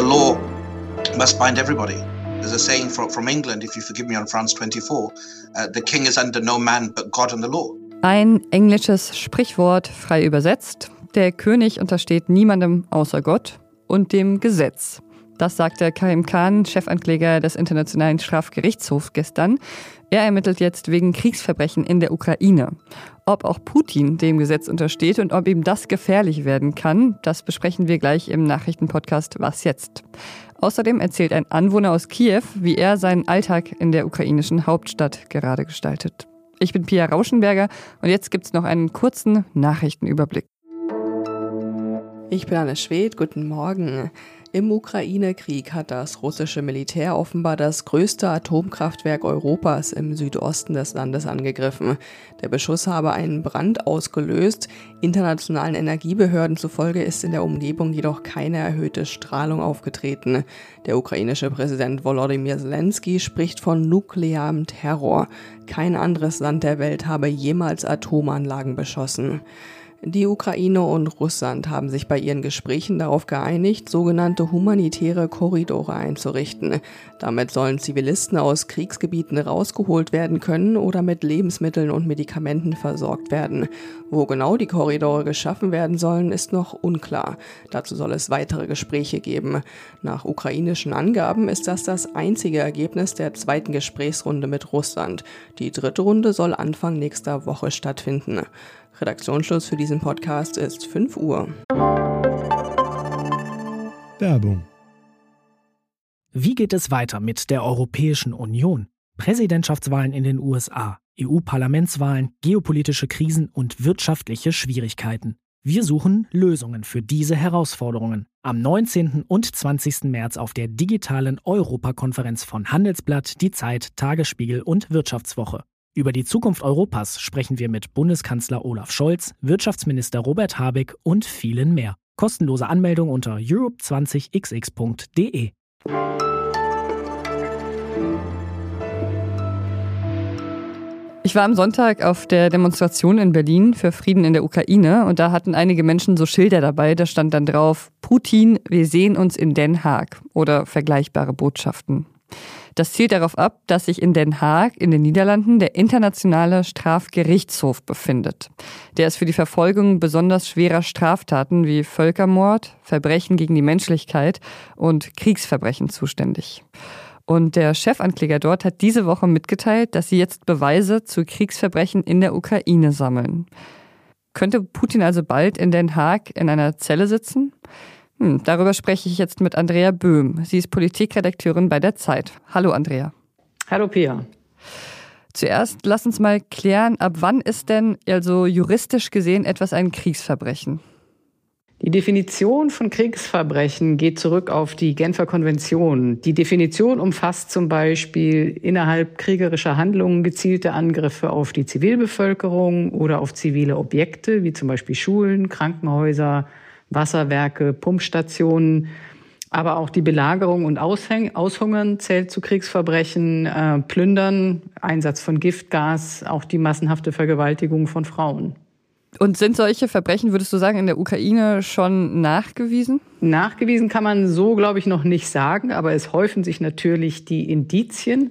the law must bind everybody. There's a saying from, from England, if you forgive me on France 24, uh, the king is under no man but God and the law. Ein englisches Sprichwort frei übersetzt. Der König untersteht niemandem außer Gott und dem Gesetz. Das sagte Karim Khan, Chefankläger des Internationalen Strafgerichtshofs gestern. Er ermittelt jetzt wegen Kriegsverbrechen in der Ukraine. Ob auch Putin dem Gesetz untersteht und ob ihm das gefährlich werden kann, das besprechen wir gleich im Nachrichtenpodcast Was jetzt? Außerdem erzählt ein Anwohner aus Kiew, wie er seinen Alltag in der ukrainischen Hauptstadt gerade gestaltet. Ich bin Pia Rauschenberger und jetzt gibt's noch einen kurzen Nachrichtenüberblick. Ich bin Anne Schwed, guten Morgen. Im Ukraine-Krieg hat das russische Militär offenbar das größte Atomkraftwerk Europas im Südosten des Landes angegriffen. Der Beschuss habe einen Brand ausgelöst. Internationalen Energiebehörden zufolge ist in der Umgebung jedoch keine erhöhte Strahlung aufgetreten. Der ukrainische Präsident Volodymyr Zelensky spricht von nuklearem Terror. Kein anderes Land der Welt habe jemals Atomanlagen beschossen. Die Ukraine und Russland haben sich bei ihren Gesprächen darauf geeinigt, sogenannte humanitäre Korridore einzurichten. Damit sollen Zivilisten aus Kriegsgebieten rausgeholt werden können oder mit Lebensmitteln und Medikamenten versorgt werden. Wo genau die Korridore geschaffen werden sollen, ist noch unklar. Dazu soll es weitere Gespräche geben. Nach ukrainischen Angaben ist das das einzige Ergebnis der zweiten Gesprächsrunde mit Russland. Die dritte Runde soll Anfang nächster Woche stattfinden. Redaktionsschluss für diesen Podcast ist 5 Uhr. Werbung. Wie geht es weiter mit der Europäischen Union? Präsidentschaftswahlen in den USA, EU-Parlamentswahlen, geopolitische Krisen und wirtschaftliche Schwierigkeiten. Wir suchen Lösungen für diese Herausforderungen. Am 19. und 20. März auf der digitalen Europakonferenz von Handelsblatt, Die Zeit, Tagesspiegel und Wirtschaftswoche. Über die Zukunft Europas sprechen wir mit Bundeskanzler Olaf Scholz, Wirtschaftsminister Robert Habeck und vielen mehr. Kostenlose Anmeldung unter europe20xx.de. Ich war am Sonntag auf der Demonstration in Berlin für Frieden in der Ukraine und da hatten einige Menschen so Schilder dabei, da stand dann drauf, Putin, wir sehen uns in Den Haag oder vergleichbare Botschaften. Das zielt darauf ab, dass sich in Den Haag in den Niederlanden der Internationale Strafgerichtshof befindet. Der ist für die Verfolgung besonders schwerer Straftaten wie Völkermord, Verbrechen gegen die Menschlichkeit und Kriegsverbrechen zuständig. Und der Chefankläger dort hat diese Woche mitgeteilt, dass sie jetzt Beweise zu Kriegsverbrechen in der Ukraine sammeln. Könnte Putin also bald in Den Haag in einer Zelle sitzen? Hm, darüber spreche ich jetzt mit Andrea Böhm. Sie ist Politikredakteurin bei der Zeit. Hallo Andrea. Hallo Pia. Zuerst lass uns mal klären, ab wann ist denn also juristisch gesehen etwas ein Kriegsverbrechen? Die Definition von Kriegsverbrechen geht zurück auf die Genfer Konvention. Die Definition umfasst zum Beispiel innerhalb kriegerischer Handlungen gezielte Angriffe auf die Zivilbevölkerung oder auf zivile Objekte, wie zum Beispiel Schulen, Krankenhäuser, Wasserwerke, Pumpstationen, aber auch die Belagerung und Aushäng Aushungern zählt zu Kriegsverbrechen, äh, Plündern, Einsatz von Giftgas, auch die massenhafte Vergewaltigung von Frauen. Und sind solche Verbrechen, würdest du sagen, in der Ukraine schon nachgewiesen? Nachgewiesen kann man so, glaube ich, noch nicht sagen, aber es häufen sich natürlich die Indizien.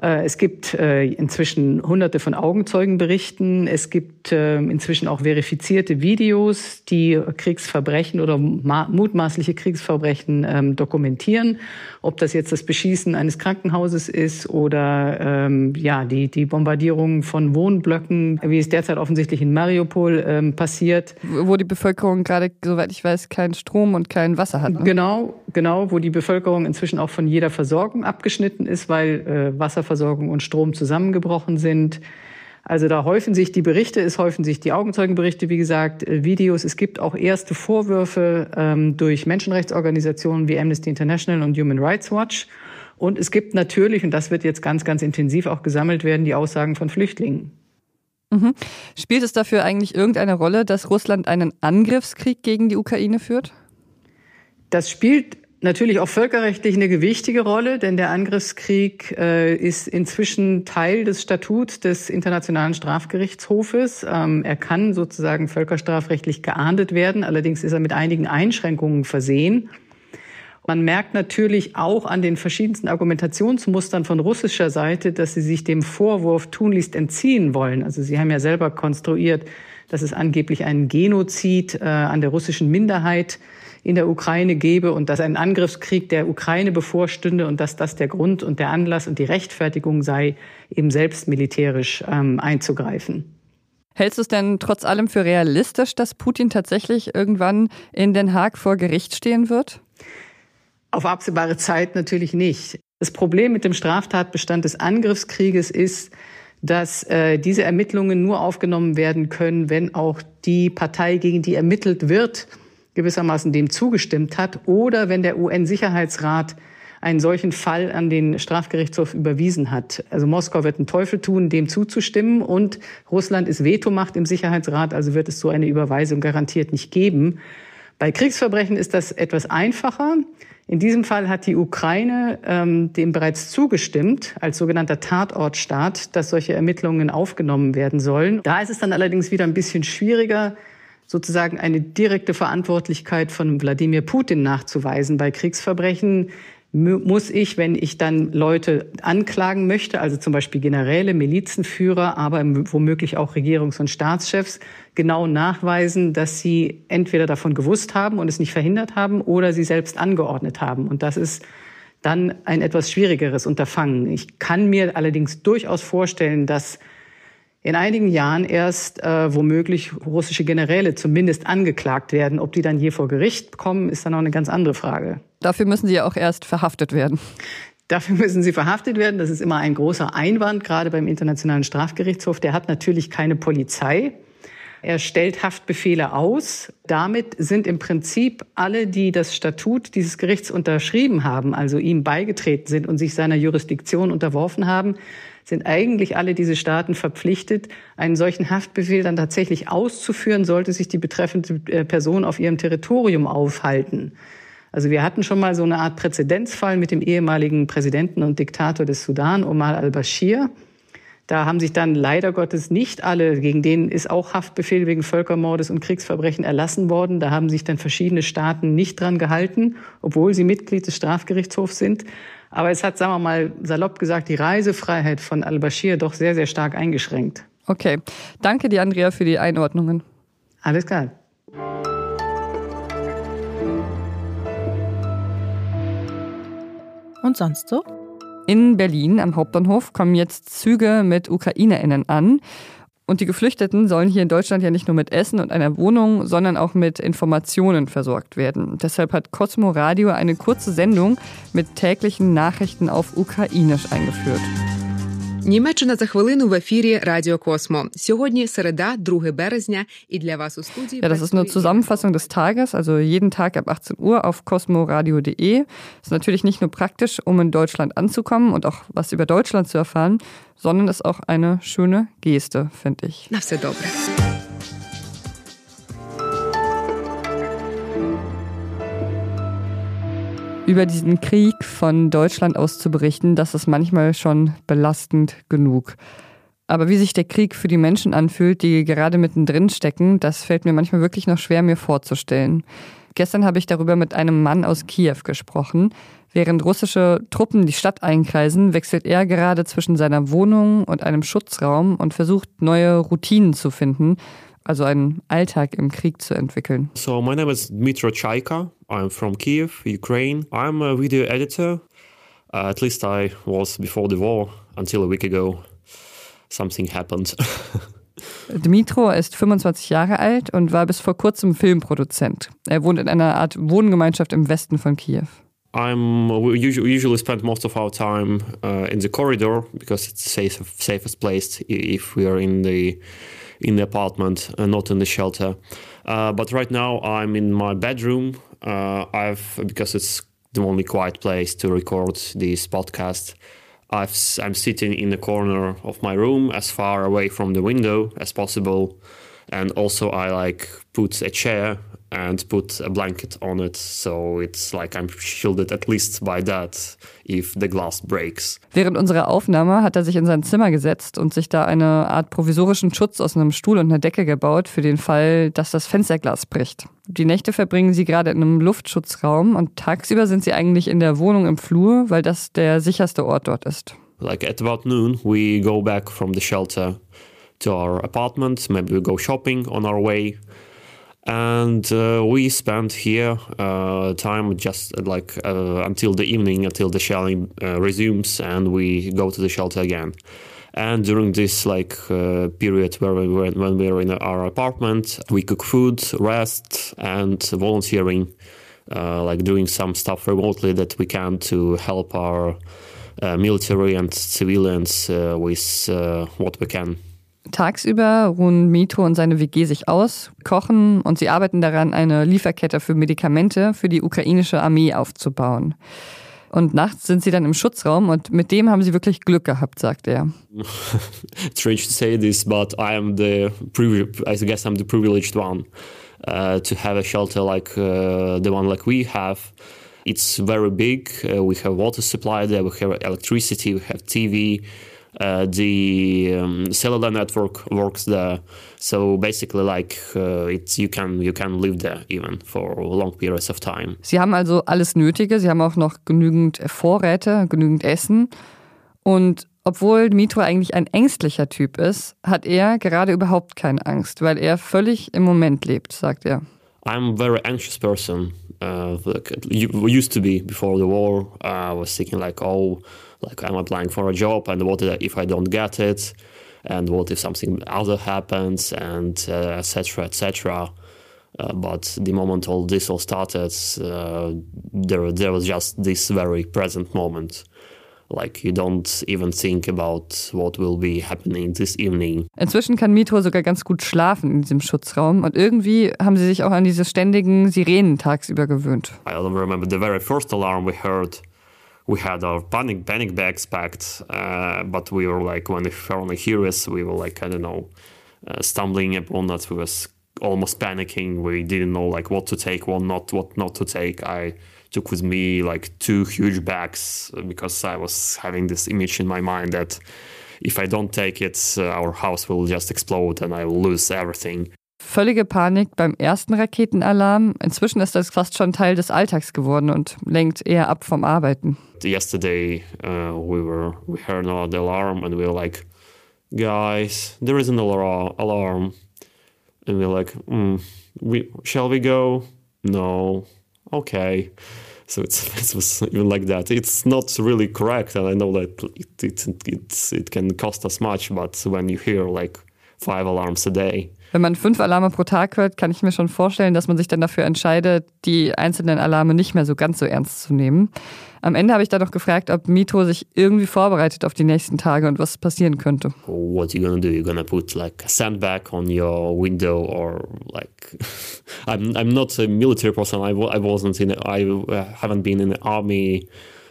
Äh, es gibt äh, inzwischen hunderte von Augenzeugenberichten. Es gibt äh, inzwischen auch verifizierte Videos, die Kriegsverbrechen oder mutmaßliche Kriegsverbrechen ähm, dokumentieren. Ob das jetzt das Beschießen eines Krankenhauses ist oder ähm, ja die, die Bombardierung von Wohnblöcken, wie es derzeit offensichtlich in Mariupol ähm, passiert. Wo die Bevölkerung gerade, soweit ich weiß, keinen Strom und kein Wasser hat. Ne? Genau, genau, wo die Bevölkerung inzwischen auch von jeder Versorgung abgeschnitten ist, weil äh, Wasser Wasserversorgung und Strom zusammengebrochen sind. Also da häufen sich die Berichte, es häufen sich die Augenzeugenberichte, wie gesagt, äh, Videos. Es gibt auch erste Vorwürfe ähm, durch Menschenrechtsorganisationen wie Amnesty International und Human Rights Watch. Und es gibt natürlich, und das wird jetzt ganz, ganz intensiv auch gesammelt werden, die Aussagen von Flüchtlingen. Mhm. Spielt es dafür eigentlich irgendeine Rolle, dass Russland einen Angriffskrieg gegen die Ukraine führt? Das spielt natürlich auch völkerrechtlich eine gewichtige Rolle, denn der Angriffskrieg äh, ist inzwischen Teil des Statuts des Internationalen Strafgerichtshofes. Ähm, er kann sozusagen völkerstrafrechtlich geahndet werden, allerdings ist er mit einigen Einschränkungen versehen. Man merkt natürlich auch an den verschiedensten Argumentationsmustern von russischer Seite, dass sie sich dem Vorwurf tunlichst entziehen wollen. Also sie haben ja selber konstruiert, dass es angeblich einen Genozid äh, an der russischen Minderheit in der Ukraine gebe und dass ein Angriffskrieg der Ukraine bevorstünde und dass das der Grund und der Anlass und die Rechtfertigung sei, eben selbst militärisch ähm, einzugreifen. Hältst du es denn trotz allem für realistisch, dass Putin tatsächlich irgendwann in Den Haag vor Gericht stehen wird? Auf absehbare Zeit natürlich nicht. Das Problem mit dem Straftatbestand des Angriffskrieges ist, dass äh, diese Ermittlungen nur aufgenommen werden können, wenn auch die Partei, gegen die ermittelt wird, gewissermaßen dem zugestimmt hat oder wenn der UN-Sicherheitsrat einen solchen Fall an den Strafgerichtshof überwiesen hat. Also Moskau wird einen Teufel tun, dem zuzustimmen und Russland ist Vetomacht im Sicherheitsrat, also wird es so eine Überweisung garantiert nicht geben. Bei Kriegsverbrechen ist das etwas einfacher. In diesem Fall hat die Ukraine ähm, dem bereits zugestimmt, als sogenannter Tatortstaat, dass solche Ermittlungen aufgenommen werden sollen. Da ist es dann allerdings wieder ein bisschen schwieriger, sozusagen eine direkte Verantwortlichkeit von Wladimir Putin nachzuweisen. Bei Kriegsverbrechen muss ich, wenn ich dann Leute anklagen möchte, also zum Beispiel Generäle, Milizenführer, aber womöglich auch Regierungs- und Staatschefs, genau nachweisen, dass sie entweder davon gewusst haben und es nicht verhindert haben oder sie selbst angeordnet haben. Und das ist dann ein etwas schwierigeres Unterfangen. Ich kann mir allerdings durchaus vorstellen, dass in einigen Jahren erst äh, womöglich russische Generäle zumindest angeklagt werden. Ob die dann je vor Gericht kommen, ist dann auch eine ganz andere Frage. Dafür müssen sie ja auch erst verhaftet werden. Dafür müssen sie verhaftet werden. Das ist immer ein großer Einwand, gerade beim Internationalen Strafgerichtshof. Der hat natürlich keine Polizei. Er stellt Haftbefehle aus. Damit sind im Prinzip alle, die das Statut dieses Gerichts unterschrieben haben, also ihm beigetreten sind und sich seiner Jurisdiktion unterworfen haben, sind eigentlich alle diese Staaten verpflichtet, einen solchen Haftbefehl dann tatsächlich auszuführen, sollte sich die betreffende äh, Person auf ihrem Territorium aufhalten. Also wir hatten schon mal so eine Art Präzedenzfall mit dem ehemaligen Präsidenten und Diktator des Sudan, Omar al-Bashir. Da haben sich dann leider Gottes nicht alle, gegen denen ist auch Haftbefehl wegen Völkermordes und Kriegsverbrechen erlassen worden. Da haben sich dann verschiedene Staaten nicht dran gehalten, obwohl sie Mitglied des Strafgerichtshofs sind. Aber es hat, sagen wir mal, salopp gesagt, die Reisefreiheit von al-Bashir doch sehr, sehr stark eingeschränkt. Okay. Danke dir, Andrea, für die Einordnungen. Alles klar. Und sonst so? In Berlin am Hauptbahnhof kommen jetzt Züge mit UkrainerInnen an. Und die Geflüchteten sollen hier in Deutschland ja nicht nur mit Essen und einer Wohnung, sondern auch mit Informationen versorgt werden. Deshalb hat Cosmo Radio eine kurze Sendung mit täglichen Nachrichten auf Ukrainisch eingeführt. Німеччина за хвилину в ефірі Радіо Космо. Сьогодні середа, 2 березня, і для вас у студії Ja, das ist eine Zusammenfassung des Tages, also jeden Tag ab 18 Uhr auf cosmoradio.de. Ist natürlich nicht nur praktisch, um in Deutschland anzukommen und auch was über Deutschland zu erfahren, sondern ist auch eine schöne Geste, finde ich. На все добре. Über diesen Krieg von Deutschland aus zu berichten, das ist manchmal schon belastend genug. Aber wie sich der Krieg für die Menschen anfühlt, die gerade mittendrin stecken, das fällt mir manchmal wirklich noch schwer mir vorzustellen. Gestern habe ich darüber mit einem Mann aus Kiew gesprochen. Während russische Truppen die Stadt einkreisen, wechselt er gerade zwischen seiner Wohnung und einem Schutzraum und versucht neue Routinen zu finden, also einen Alltag im Krieg zu entwickeln. So my name is Dmitro Chaika. I'm from Kiev, Ukraine. I'm a video editor. Uh, at least I was before the war until a week ago. Something happened. Dmitro ist 25 Jahre alt und war bis vor kurzem Filmproduzent. Er wohnt in einer Art Wohngemeinschaft im Westen von Kiew. I'm we usually, usually spend most of our time uh, in the corridor because it's the safe, safest place if we are in the in the apartment and not in the shelter. Uh, but right now I'm in my bedroom. Uh, I've because it's the only quiet place to record this podcast. I've, I'm sitting in the corner of my room as far away from the window as possible, and also I like put a chair and put a blanket on it. So it's like I'm shielded at least by that if the glass breaks. Während unserer Aufnahme hat er sich in sein Zimmer gesetzt und sich da eine Art provisorischen Schutz aus einem Stuhl und einer Decke gebaut für den Fall, dass das Fensterglas bricht. Die Nächte verbringen sie gerade in einem Luftschutzraum und tagsüber sind sie eigentlich in der Wohnung im Flur, weil das der sicherste Ort dort ist. Like at about noon, we go back from the shelter to our apartment. Maybe we go shopping on our way. And uh, we spent here uh, time just uh, like uh, until the evening until the shelling uh, resumes and we go to the shelter again. And during this like uh, period where we were, when we were in our apartment we cook food rest and volunteering like doing some stuff remotely that we can to help our military and civilians with what we can Tagsüber ruhen Metro und seine WG sich aus, kochen und sie arbeiten daran, eine Lieferkette für Medikamente für die ukrainische Armee aufzubauen. Und nachts sind sie dann im Schutzraum und mit dem haben sie wirklich Glück gehabt, sagt er. Strange to say this, but I am the I guess I'm the privileged one uh, to have a shelter like uh, the one like we have. It's very big. Uh, we have water supply there. We have electricity. We have TV. Uh, the cellular network works there. So basically, like uh, it's you can you can live there even for long periods of time. Sie haben also alles Nötige. Sie haben auch noch genügend Vorräte, genügend Essen. Und obwohl Mitro eigentlich ein ängstlicher Typ ist, hat er gerade überhaupt keine Angst, weil er völlig im Moment lebt, sagt er. I'm a very anxious person. Uh, used to be before the war. I was thinking like, oh, like I'm applying for a job, and what if I don't get it, and what if something other happens, and etc. Uh, etc. Uh, but the moment all this all started, uh, there there was just this very present moment. Like you don't even think about what will be happening this evening. Inzwischen kann Mito sogar ganz gut schlafen in diesem Schutzraum und irgendwie haben sie sich auch an diese ständigen Sirenen tagsüber gewöhnt. I remember the very first alarm we heard. We had our panic panic bags packed, uh, but we were like when we finally hear us, we were like I don't know, uh, stumbling upon that. We was almost panicking. We didn't know like what to take, what not, what not to take. I took with me like two huge bags because I was having this image in my mind that if I don't take it, uh, our house will just explode and I will lose everything. Völlige Panik beim ersten Raketenalarm. Inzwischen ist das fast schon Teil des Alltags geworden und lenkt eher ab vom Arbeiten. Yesterday uh, we were we heard the alarm and we were like, guys, there is an alarm, and we we're like, mm, we shall we go? No, okay. So it's it was even like that. It's not really correct, and I know that it it it, it can cost us much. But when you hear like five alarms a day, Wenn man fünf Alarme pro Tag hört, kann ich mir schon vorstellen, dass man sich dann dafür entscheidet, die einzelnen Alarme nicht mehr so ganz so ernst zu nehmen. Am Ende habe ich dann noch gefragt, ob Mito sich irgendwie vorbereitet auf die nächsten Tage und was passieren könnte. What you gonna do? You're gonna put like a sandbag on your window or like I'm I'm not a military person. I, I wasn't in I haven't been in the army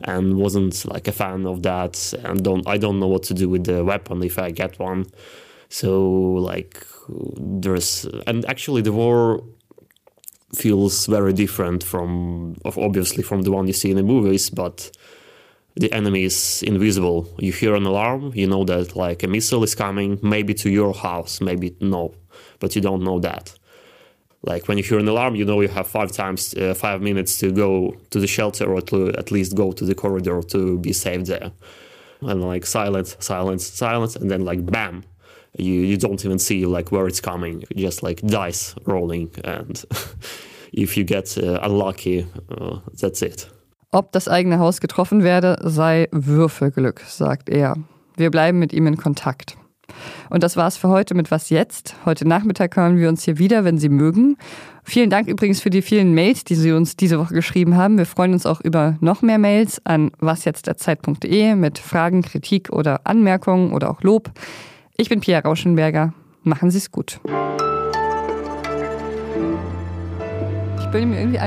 and wasn't like a fan of that and don't I don't know what to do with the weapon if I get one. So like there's and actually the war feels very different from obviously from the one you see in the movies, but the enemy is invisible. You hear an alarm, you know that like a missile is coming, maybe to your house, maybe no, but you don't know that. Like when you hear an alarm, you know you have five times, uh, five minutes to go to the shelter or to at least go to the corridor to be safe there. And like silence, silence, silence, and then like bam, you you don't even see like where it's coming just like dice rolling and if you get uh, unlucky uh, that's it. Ob das eigene Haus getroffen werde sei Würfelglück sagt er. Wir bleiben mit ihm in Kontakt. Und das war's für heute mit was jetzt? Heute Nachmittag hören wir uns hier wieder wenn Sie mögen. Vielen Dank übrigens für die vielen Mails, die Sie uns diese Woche geschrieben haben. Wir freuen uns auch über noch mehr Mails an wasjetztderzeit.de mit Fragen, Kritik oder Anmerkungen oder auch Lob. Ich bin Pia Rauschenberger. Machen Sie es gut. Bilde mir irgendwie.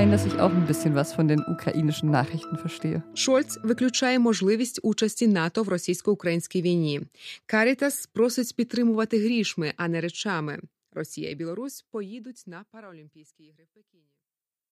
Шольц виключає можливість участі НАТО в російсько-українській війні. Карітас просить підтримувати грішми, а не речами. Росія і Білорусь поїдуть на Паралімпійські ігри в Пекіні.